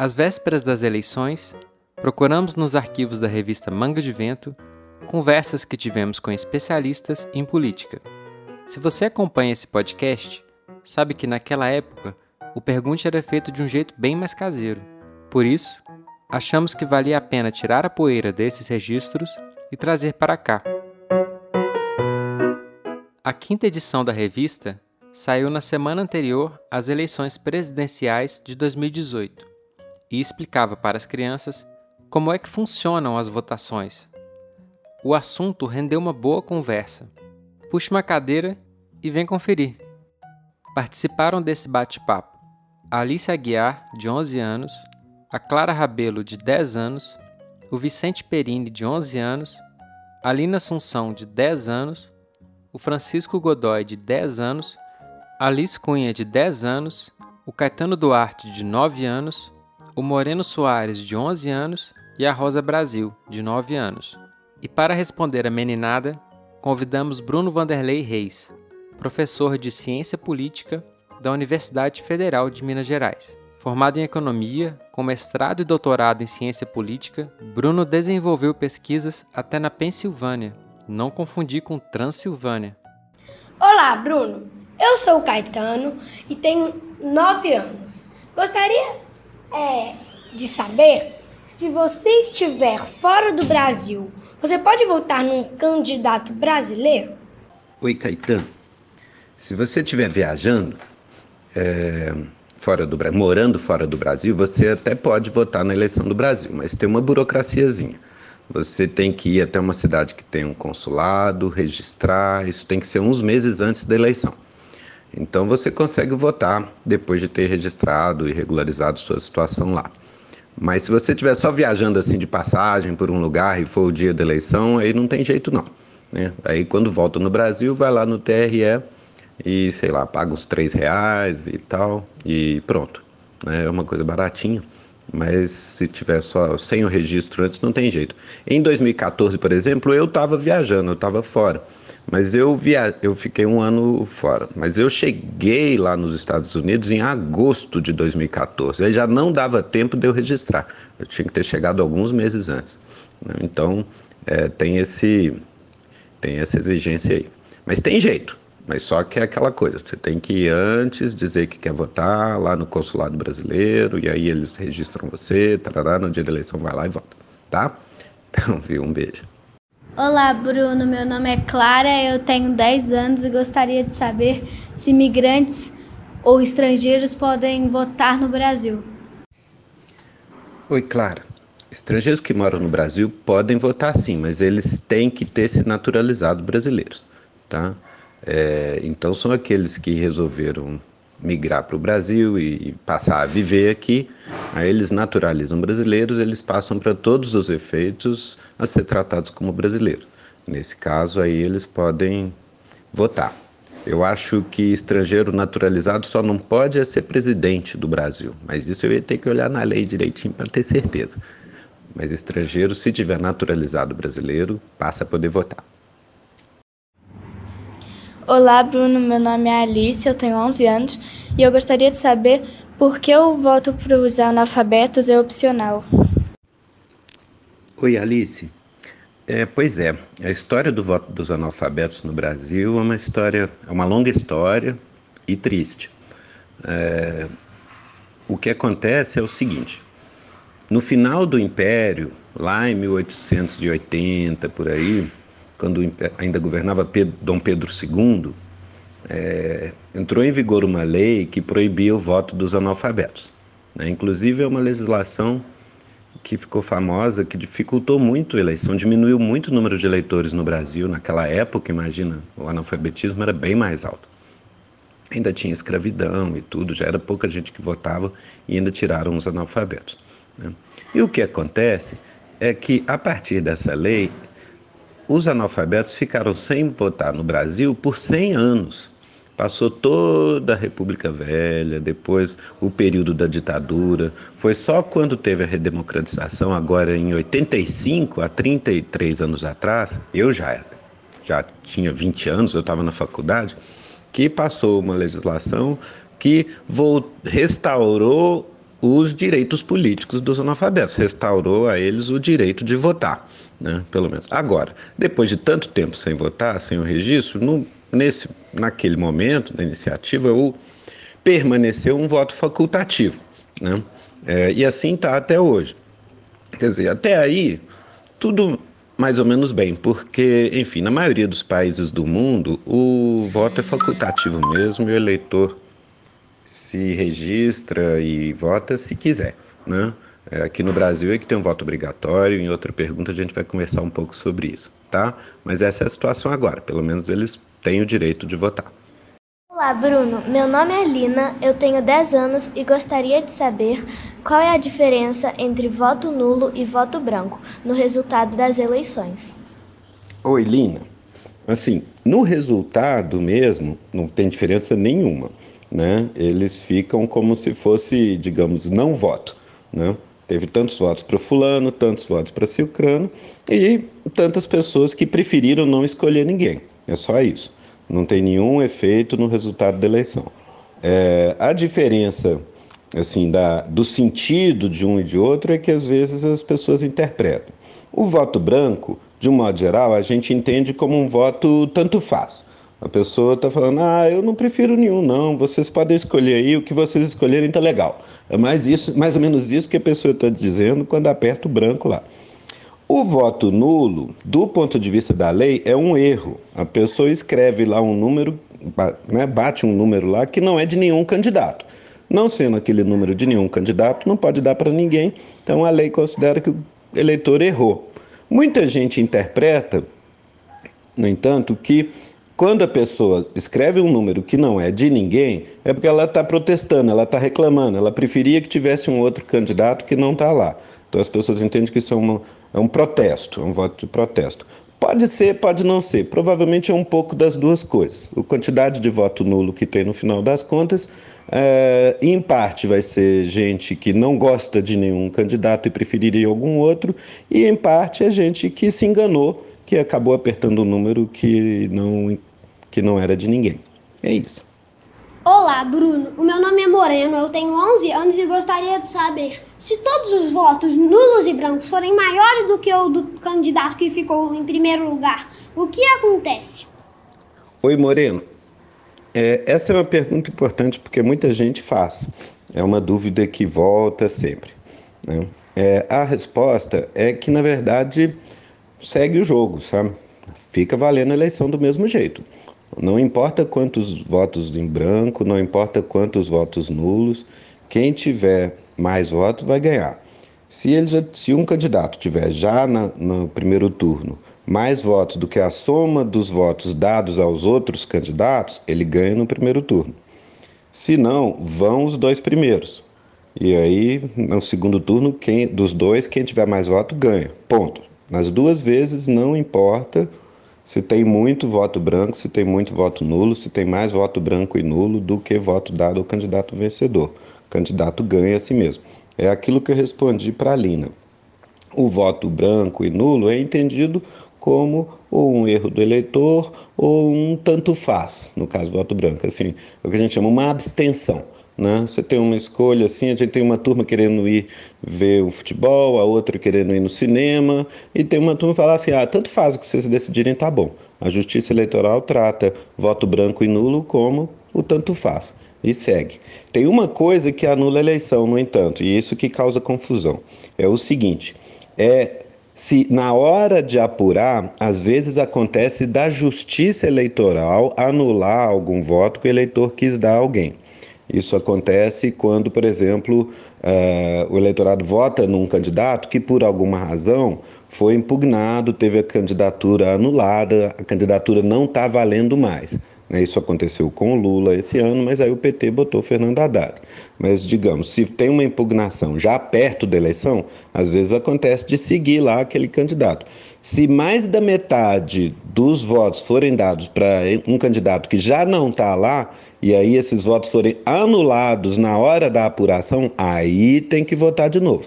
Às vésperas das eleições, procuramos nos arquivos da revista Manga de Vento conversas que tivemos com especialistas em política. Se você acompanha esse podcast, sabe que naquela época o pergunte era feito de um jeito bem mais caseiro. Por isso, achamos que valia a pena tirar a poeira desses registros e trazer para cá. A quinta edição da revista saiu na semana anterior às eleições presidenciais de 2018 e explicava para as crianças como é que funcionam as votações. O assunto rendeu uma boa conversa. Puxe uma cadeira e vem conferir. Participaram desse bate-papo Alice Aguiar, de 11 anos, a Clara Rabelo, de 10 anos, o Vicente Perini, de 11 anos, a Lina Assunção, de 10 anos, o Francisco Godoy, de 10 anos, a Alice Cunha, de 10 anos, o Caetano Duarte, de 9 anos, o Moreno Soares, de 11 anos, e a Rosa Brasil, de 9 anos. E para responder a meninada, convidamos Bruno Vanderlei Reis, professor de Ciência Política da Universidade Federal de Minas Gerais. Formado em economia, com mestrado e doutorado em ciência política, Bruno desenvolveu pesquisas até na Pensilvânia, não confundir com Transilvânia. Olá, Bruno. Eu sou o Caetano e tenho nove anos. Gostaria é, de saber se você estiver fora do Brasil, você pode votar num candidato brasileiro? Oi, Caetano. Se você estiver viajando, é, fora do morando fora do Brasil, você até pode votar na eleição do Brasil, mas tem uma burocraciazinha. Você tem que ir até uma cidade que tem um consulado, registrar, isso tem que ser uns meses antes da eleição. Então você consegue votar depois de ter registrado e regularizado sua situação lá. Mas se você estiver só viajando assim de passagem por um lugar e for o dia da eleição, aí não tem jeito não. Né? Aí quando volta no Brasil, vai lá no TRE e sei lá, paga uns três reais e tal e pronto. Né? É uma coisa baratinha, mas se tiver só sem o registro antes não tem jeito. Em 2014, por exemplo, eu estava viajando, eu estava fora, mas eu via, eu fiquei um ano fora. Mas eu cheguei lá nos Estados Unidos em agosto de 2014. Aí já não dava tempo de eu registrar. Eu tinha que ter chegado alguns meses antes. Né? Então é, tem esse tem essa exigência aí. Mas tem jeito. Mas só que é aquela coisa, você tem que ir antes dizer que quer votar lá no consulado brasileiro, e aí eles registram você, tarará, no dia da eleição vai lá e vota, tá? Então, viu, um beijo. Olá, Bruno, meu nome é Clara, eu tenho 10 anos e gostaria de saber se imigrantes ou estrangeiros podem votar no Brasil. Oi, Clara. Estrangeiros que moram no Brasil podem votar sim, mas eles têm que ter se naturalizado brasileiros, tá? É, então são aqueles que resolveram migrar para o Brasil e passar a viver aqui, aí eles naturalizam brasileiros, eles passam para todos os efeitos a ser tratados como brasileiros. Nesse caso aí eles podem votar. Eu acho que estrangeiro naturalizado só não pode ser presidente do Brasil, mas isso eu ia ter que olhar na lei direitinho para ter certeza. Mas estrangeiro, se tiver naturalizado brasileiro, passa a poder votar. Olá, Bruno. Meu nome é Alice, eu tenho 11 anos e eu gostaria de saber por que o voto para os analfabetos é opcional. Oi, Alice. É, pois é, a história do voto dos analfabetos no Brasil é uma história, é uma longa história e triste. É, o que acontece é o seguinte: no final do Império, lá em 1880 por aí, quando ainda governava Pedro, Dom Pedro II, é, entrou em vigor uma lei que proibia o voto dos analfabetos. Né? Inclusive, é uma legislação que ficou famosa, que dificultou muito a eleição, diminuiu muito o número de eleitores no Brasil. Naquela época, imagina, o analfabetismo era bem mais alto. Ainda tinha escravidão e tudo, já era pouca gente que votava e ainda tiraram os analfabetos. Né? E o que acontece é que, a partir dessa lei, os analfabetos ficaram sem votar no Brasil por 100 anos. Passou toda a República Velha, depois o período da ditadura. Foi só quando teve a redemocratização, agora em 85, há 33 anos atrás, eu já, já tinha 20 anos, eu estava na faculdade, que passou uma legislação que restaurou os direitos políticos dos analfabetos, restaurou a eles o direito de votar, né, pelo menos. Agora, depois de tanto tempo sem votar, sem o registro, no, nesse, naquele momento da iniciativa, o, permaneceu um voto facultativo, né, é, e assim está até hoje. Quer dizer, até aí, tudo mais ou menos bem, porque, enfim, na maioria dos países do mundo, o voto é facultativo mesmo e o eleitor se registra e vota se quiser, né? É, aqui no Brasil é que tem um voto obrigatório, em outra pergunta a gente vai conversar um pouco sobre isso, tá? Mas essa é a situação agora, pelo menos eles têm o direito de votar. Olá, Bruno. Meu nome é Lina, eu tenho 10 anos e gostaria de saber qual é a diferença entre voto nulo e voto branco no resultado das eleições. Oi, Lina. Assim, no resultado mesmo, não tem diferença nenhuma né, eles ficam como se fosse, digamos, não voto. Né? Teve tantos votos para fulano, tantos votos para Cicrano e tantas pessoas que preferiram não escolher ninguém. É só isso. Não tem nenhum efeito no resultado da eleição. É, a diferença assim da, do sentido de um e de outro é que às vezes as pessoas interpretam. O voto branco, de um modo geral, a gente entende como um voto tanto faz. A pessoa está falando, ah, eu não prefiro nenhum, não. Vocês podem escolher aí, o que vocês escolherem tá legal. É mais, isso, mais ou menos isso que a pessoa está dizendo quando aperta o branco lá. O voto nulo, do ponto de vista da lei, é um erro. A pessoa escreve lá um número, né, bate um número lá que não é de nenhum candidato. Não sendo aquele número de nenhum candidato, não pode dar para ninguém. Então a lei considera que o eleitor errou. Muita gente interpreta, no entanto, que quando a pessoa escreve um número que não é de ninguém, é porque ela está protestando, ela está reclamando, ela preferia que tivesse um outro candidato que não está lá. Então as pessoas entendem que isso é, uma, é um protesto, é um voto de protesto. Pode ser, pode não ser. Provavelmente é um pouco das duas coisas. A quantidade de voto nulo que tem no final das contas, é, em parte vai ser gente que não gosta de nenhum candidato e preferiria algum outro, e em parte é gente que se enganou, que acabou apertando um número que não que não era de ninguém. É isso. Olá, Bruno. O meu nome é Moreno, eu tenho 11 anos e gostaria de saber se todos os votos nulos e brancos forem maiores do que o do candidato que ficou em primeiro lugar, o que acontece? Oi, Moreno. É, essa é uma pergunta importante porque muita gente faz. É uma dúvida que volta sempre. Né? É, a resposta é que, na verdade, segue o jogo, sabe? Fica valendo a eleição do mesmo jeito. Não importa quantos votos em branco, não importa quantos votos nulos, quem tiver mais votos vai ganhar. Se, ele já, se um candidato tiver já na, no primeiro turno mais votos do que a soma dos votos dados aos outros candidatos, ele ganha no primeiro turno. Se não, vão os dois primeiros. E aí, no segundo turno, quem, dos dois, quem tiver mais voto ganha. Ponto. Nas duas vezes, não importa se tem muito voto branco, se tem muito voto nulo, se tem mais voto branco e nulo do que voto dado ao candidato vencedor. O candidato ganha a si mesmo. É aquilo que eu respondi para a Lina. O voto branco e nulo é entendido como ou um erro do eleitor ou um tanto faz, no caso voto branco, assim, é o que a gente chama uma abstenção. Né? Você tem uma escolha assim, a gente tem uma turma querendo ir ver o futebol, a outra querendo ir no cinema, e tem uma turma que fala assim: ah, tanto faz o que vocês decidirem, tá bom. A justiça eleitoral trata voto branco e nulo como o tanto faz. E segue. Tem uma coisa que anula a eleição, no entanto, e isso que causa confusão. É o seguinte: é se na hora de apurar, às vezes acontece da justiça eleitoral anular algum voto que o eleitor quis dar a alguém. Isso acontece quando, por exemplo, uh, o eleitorado vota num candidato que, por alguma razão, foi impugnado, teve a candidatura anulada, a candidatura não está valendo mais. Né? Isso aconteceu com o Lula esse ano, mas aí o PT botou Fernando Haddad. Mas, digamos, se tem uma impugnação já perto da eleição, às vezes acontece de seguir lá aquele candidato. Se mais da metade dos votos forem dados para um candidato que já não está lá, e aí esses votos forem anulados na hora da apuração, aí tem que votar de novo.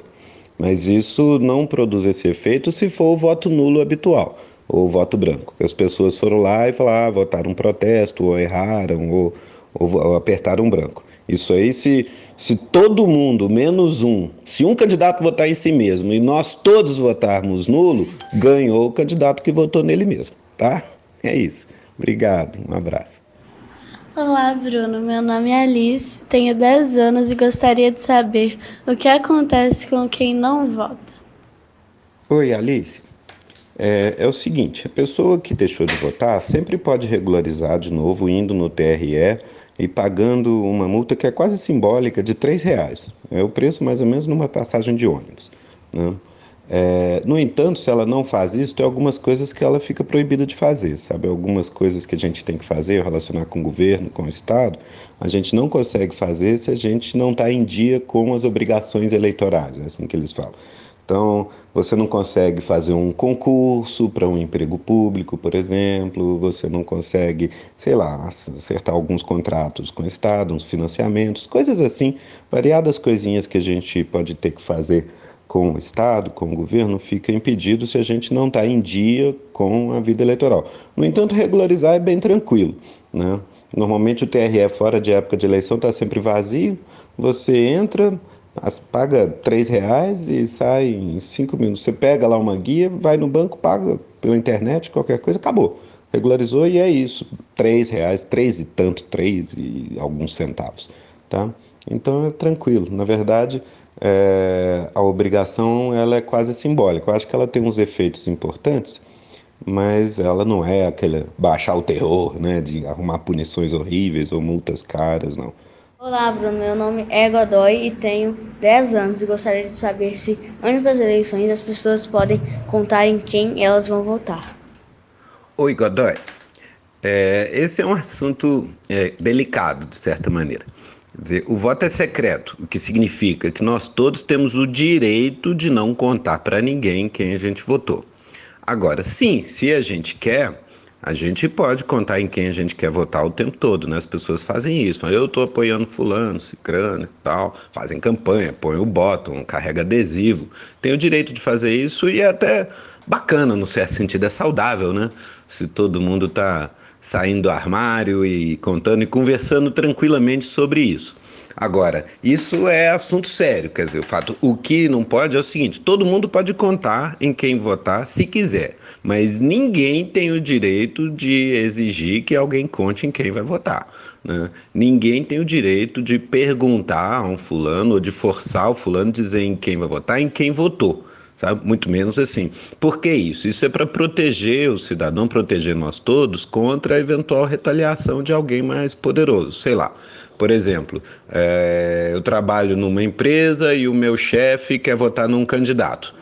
Mas isso não produz esse efeito se for o voto nulo habitual, ou o voto branco. As pessoas foram lá e falaram, ah, votaram um protesto, ou erraram, ou, ou, ou apertaram um branco. Isso aí, se, se todo mundo, menos um, se um candidato votar em si mesmo e nós todos votarmos nulo, ganhou o candidato que votou nele mesmo, tá? É isso. Obrigado, um abraço. Olá, Bruno. Meu nome é Alice, tenho 10 anos e gostaria de saber o que acontece com quem não vota. Oi, Alice. É, é, o seguinte: a pessoa que deixou de votar sempre pode regularizar de novo indo no TRE e pagando uma multa que é quase simbólica de R$ reais. É o preço mais ou menos numa passagem de ônibus. Né? É, no entanto, se ela não faz isso, tem algumas coisas que ela fica proibida de fazer, sabe? Algumas coisas que a gente tem que fazer, relacionar com o governo, com o Estado, a gente não consegue fazer se a gente não está em dia com as obrigações eleitorais, é assim que eles falam. Então, você não consegue fazer um concurso para um emprego público, por exemplo, você não consegue, sei lá, acertar alguns contratos com o Estado, uns financiamentos, coisas assim, variadas coisinhas que a gente pode ter que fazer com o Estado, com o governo, fica impedido se a gente não está em dia com a vida eleitoral. No entanto, regularizar é bem tranquilo. Né? Normalmente o TRE fora de época de eleição está sempre vazio, você entra, paga três reais e sai em cinco minutos. Você pega lá uma guia, vai no banco, paga pela internet, qualquer coisa, acabou. Regularizou e é isso. Três reais, três e tanto, três e alguns centavos. Tá? Então é tranquilo. Na verdade, é, a obrigação ela é quase simbólica. Eu acho que ela tem uns efeitos importantes, mas ela não é aquele baixar o terror, né, de arrumar punições horríveis ou multas caras, não. Olá, Bruno. Meu nome é Godoy e tenho 10 anos e gostaria de saber se, antes das eleições, as pessoas podem contar em quem elas vão votar. Oi, Godoy. É, esse é um assunto é, delicado, de certa maneira. Quer dizer, o voto é secreto, o que significa que nós todos temos o direito de não contar para ninguém quem a gente votou. Agora, sim, se a gente quer, a gente pode contar em quem a gente quer votar o tempo todo, né? As pessoas fazem isso. Eu estou apoiando fulano, cicrano e tal, fazem campanha, põem o bottom, carrega adesivo. Tem o direito de fazer isso e é até bacana, no certo sentido, é saudável, né? Se todo mundo está saindo do armário e contando e conversando tranquilamente sobre isso. Agora, isso é assunto sério, quer dizer, o fato, o que não pode é o seguinte: todo mundo pode contar em quem votar se quiser, mas ninguém tem o direito de exigir que alguém conte em quem vai votar. Né? Ninguém tem o direito de perguntar a um fulano ou de forçar o fulano a dizer em quem vai votar, em quem votou sabe? Muito menos assim. Por que isso? Isso é para proteger o cidadão, proteger nós todos contra a eventual retaliação de alguém mais poderoso, sei lá. Por exemplo, é, eu trabalho numa empresa e o meu chefe quer votar num candidato.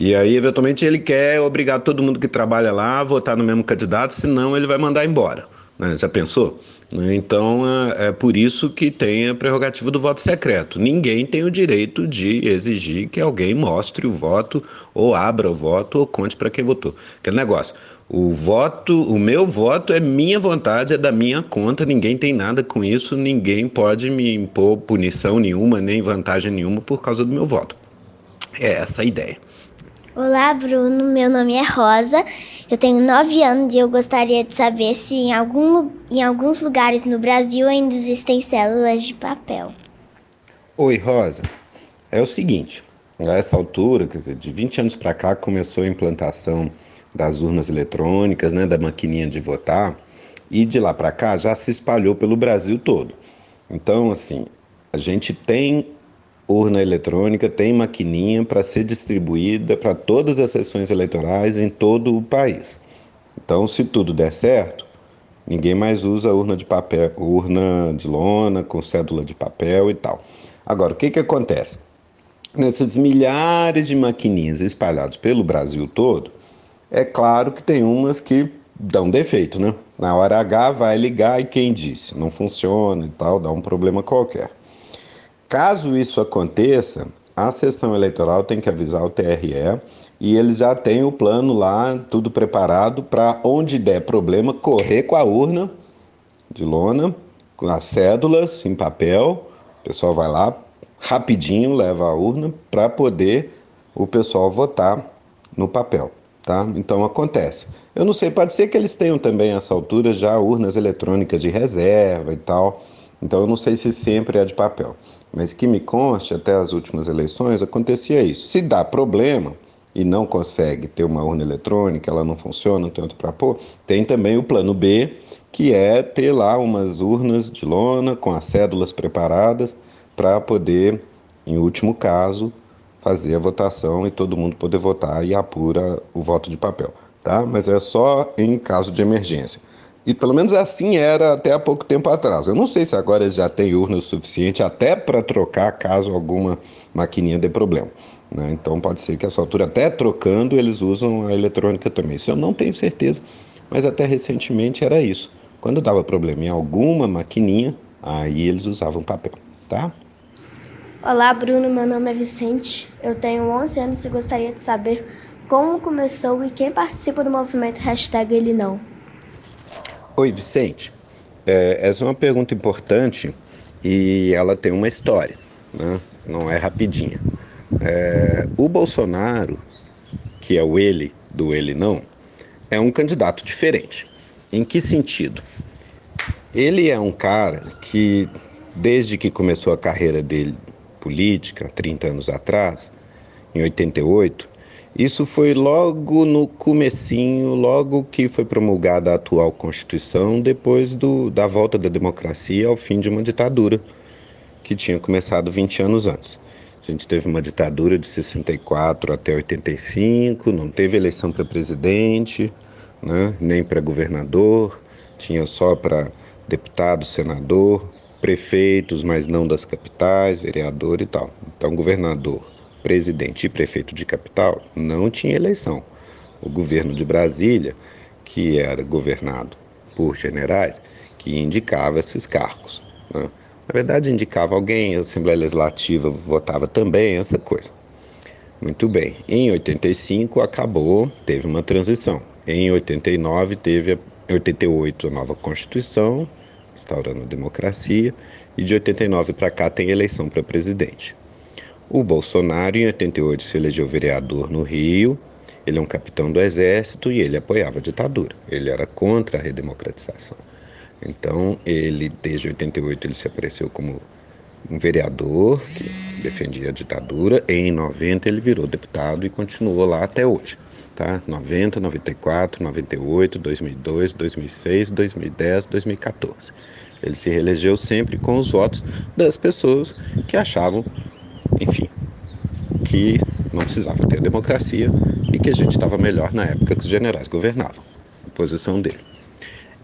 E aí, eventualmente, ele quer obrigar todo mundo que trabalha lá a votar no mesmo candidato, senão ele vai mandar embora. Né? Já pensou? Então é, é por isso que tem a prerrogativa do voto secreto. Ninguém tem o direito de exigir que alguém mostre o voto, ou abra o voto, ou conte para quem votou. Aquele negócio. O voto, o meu voto é minha vontade, é da minha conta, ninguém tem nada com isso, ninguém pode me impor punição nenhuma, nem vantagem nenhuma por causa do meu voto. É essa a ideia. Olá, Bruno. Meu nome é Rosa. Eu tenho 9 anos e eu gostaria de saber se em, algum, em alguns lugares no Brasil ainda existem células de papel. Oi, Rosa. É o seguinte: a essa altura, quer dizer, de 20 anos para cá, começou a implantação das urnas eletrônicas, né, da maquininha de votar, e de lá para cá já se espalhou pelo Brasil todo. Então, assim, a gente tem urna eletrônica, tem maquininha para ser distribuída para todas as sessões eleitorais em todo o país. Então, se tudo der certo, ninguém mais usa urna de papel, urna de lona com cédula de papel e tal. Agora, o que, que acontece? Nessas milhares de maquininhas espalhadas pelo Brasil todo, é claro que tem umas que dão defeito, né? Na hora H vai ligar e quem disse? Não funciona e tal, dá um problema qualquer. Caso isso aconteça, a sessão eleitoral tem que avisar o TRE e eles já têm o plano lá, tudo preparado para onde der problema, correr com a urna de lona, com as cédulas em papel. O pessoal vai lá rapidinho, leva a urna para poder o pessoal votar no papel. Tá? Então acontece. Eu não sei, pode ser que eles tenham também essa altura já urnas eletrônicas de reserva e tal Então eu não sei se sempre é de papel, mas que me conste, até as últimas eleições acontecia isso. Se dá problema e não consegue ter uma urna eletrônica, ela não funciona, não tem outro para pôr, tem também o plano B, que é ter lá umas urnas de lona com as cédulas preparadas para poder, em último caso, fazer a votação e todo mundo poder votar e apura o voto de papel, tá? Mas é só em caso de emergência. E pelo menos assim era até há pouco tempo atrás. Eu não sei se agora eles já têm urna suficiente até para trocar caso alguma maquininha dê problema. Né? Então pode ser que essa altura, até trocando, eles usam a eletrônica também. Isso eu não tenho certeza, mas até recentemente era isso. Quando dava problema em alguma maquininha, aí eles usavam papel, tá? Olá, Bruno. Meu nome é Vicente. Eu tenho 11 anos e gostaria de saber como começou e quem participa do movimento hashtag Ele Não. Oi, Vicente. É, essa é uma pergunta importante e ela tem uma história, né? não é rapidinha. É, o Bolsonaro, que é o ele do ele não, é um candidato diferente. Em que sentido? Ele é um cara que, desde que começou a carreira dele política, 30 anos atrás, em 88, isso foi logo no comecinho, logo que foi promulgada a atual Constituição, depois do, da volta da democracia ao fim de uma ditadura que tinha começado 20 anos antes. A gente teve uma ditadura de 64 até 85, não teve eleição para presidente, né, nem para governador, tinha só para deputado, senador, prefeitos, mas não das capitais, vereador e tal. Então, governador, presidente e prefeito de capital, não tinha eleição. O governo de Brasília, que era governado por generais, que indicava esses cargos. Né? Na verdade, indicava alguém, a Assembleia Legislativa votava também, essa coisa. Muito bem. Em 85 acabou, teve uma transição. Em 89 teve, em 88 a nova Constituição, instaurando a democracia, e de 89 para cá tem eleição para presidente. O Bolsonaro, em 88, se elegeu vereador no Rio. Ele é um capitão do Exército e ele apoiava a ditadura. Ele era contra a redemocratização. Então, ele, desde 88, ele se apareceu como um vereador que defendia a ditadura. Em 90, ele virou deputado e continuou lá até hoje. Tá? 90, 94, 98, 2002, 2006, 2010, 2014. Ele se reelegeu sempre com os votos das pessoas que achavam enfim, que não precisava ter democracia e que a gente estava melhor na época que os generais governavam. A posição dele.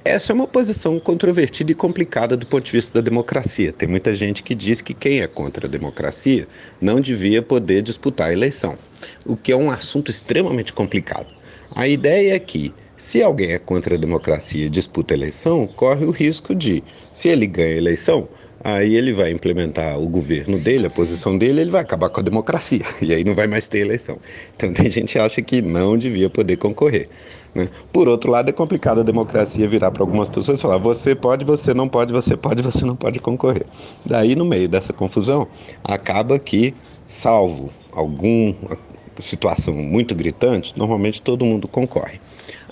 Essa é uma posição controvertida e complicada do ponto de vista da democracia. Tem muita gente que diz que quem é contra a democracia não devia poder disputar a eleição, o que é um assunto extremamente complicado. A ideia é que, se alguém é contra a democracia e disputa a eleição, corre o risco de, se ele ganha a eleição, aí ele vai implementar o governo dele, a posição dele, ele vai acabar com a democracia e aí não vai mais ter eleição. Então tem gente que acha que não devia poder concorrer. Né? Por outro lado, é complicado a democracia virar para algumas pessoas e falar: você pode, você não pode, você pode, você não pode concorrer. Daí, no meio dessa confusão, acaba que, salvo alguma situação muito gritante, normalmente todo mundo concorre.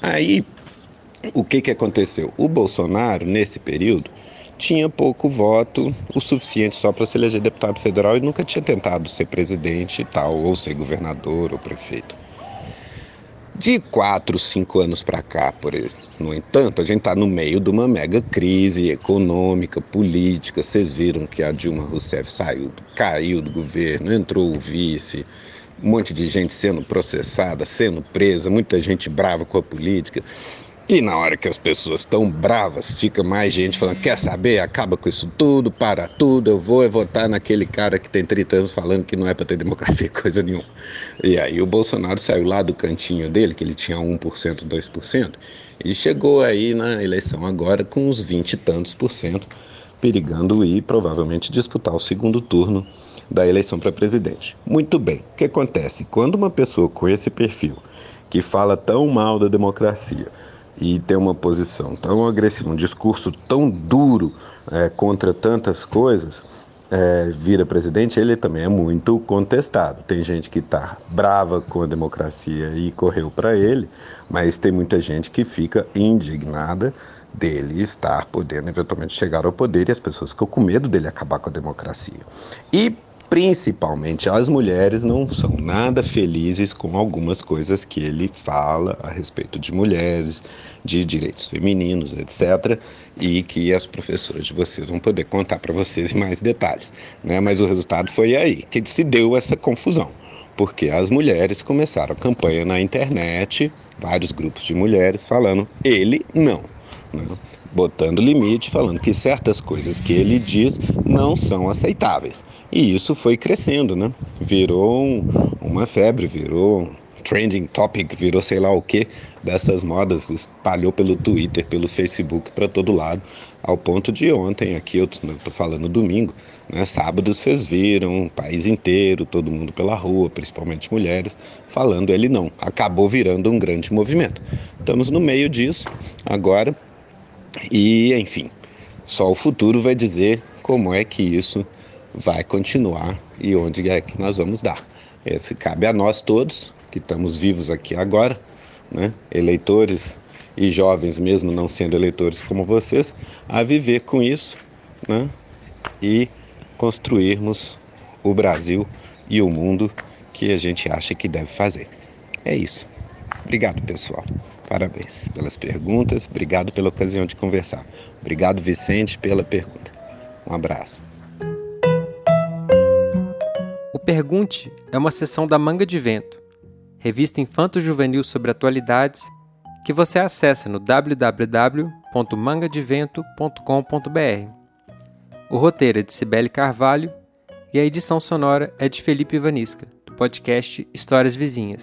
Aí, o que, que aconteceu? O Bolsonaro, nesse período, tinha pouco voto, o suficiente só para se eleger deputado federal e nunca tinha tentado ser presidente e tal, ou ser governador ou prefeito. De quatro, cinco anos para cá, por exemplo, no entanto, a gente está no meio de uma mega crise econômica, política. Vocês viram que a Dilma Rousseff saiu, caiu do governo, entrou o vice, um monte de gente sendo processada, sendo presa, muita gente brava com a política. E na hora que as pessoas estão bravas, fica mais gente falando: quer saber? Acaba com isso tudo, para tudo, eu vou votar naquele cara que tem 30 anos falando que não é para ter democracia, coisa nenhuma. E aí o Bolsonaro saiu lá do cantinho dele, que ele tinha 1%, 2%, e chegou aí na eleição agora com uns 20 e tantos por cento, perigando ir provavelmente disputar o segundo turno da eleição para presidente. Muito bem, o que acontece? Quando uma pessoa com esse perfil, que fala tão mal da democracia, e tem uma posição tão agressiva, um discurso tão duro é, contra tantas coisas, é, vira presidente, ele também é muito contestado. Tem gente que está brava com a democracia e correu para ele, mas tem muita gente que fica indignada dele estar podendo eventualmente chegar ao poder e as pessoas ficam com medo dele acabar com a democracia. E principalmente as mulheres não são nada felizes com algumas coisas que ele fala a respeito de mulheres, de direitos femininos, etc. E que as professoras de vocês vão poder contar para vocês em mais detalhes. Né? Mas o resultado foi aí que se deu essa confusão, porque as mulheres começaram a campanha na internet, vários grupos de mulheres falando ele não. Né? botando limite, falando que certas coisas que ele diz não são aceitáveis. E isso foi crescendo, né? Virou um, uma febre, virou um trending topic, virou sei lá o que dessas modas, espalhou pelo Twitter, pelo Facebook para todo lado, ao ponto de ontem, aqui eu estou falando domingo, né, sábado vocês viram o país inteiro, todo mundo pela rua, principalmente mulheres, falando ele não. Acabou virando um grande movimento. Estamos no meio disso agora e, enfim, só o futuro vai dizer como é que isso vai continuar e onde é que nós vamos dar. Esse cabe a nós todos que estamos vivos aqui agora, né? eleitores e jovens, mesmo não sendo eleitores como vocês, a viver com isso né? e construirmos o Brasil e o mundo que a gente acha que deve fazer. É isso. Obrigado, pessoal. Parabéns pelas perguntas, obrigado pela ocasião de conversar. Obrigado, Vicente, pela pergunta. Um abraço. Pergunte é uma sessão da Manga de Vento, revista infanto-juvenil sobre atualidades, que você acessa no www.mangadevento.com.br. O roteiro é de Cibele Carvalho e a edição sonora é de Felipe Vanisca, do podcast Histórias Vizinhas.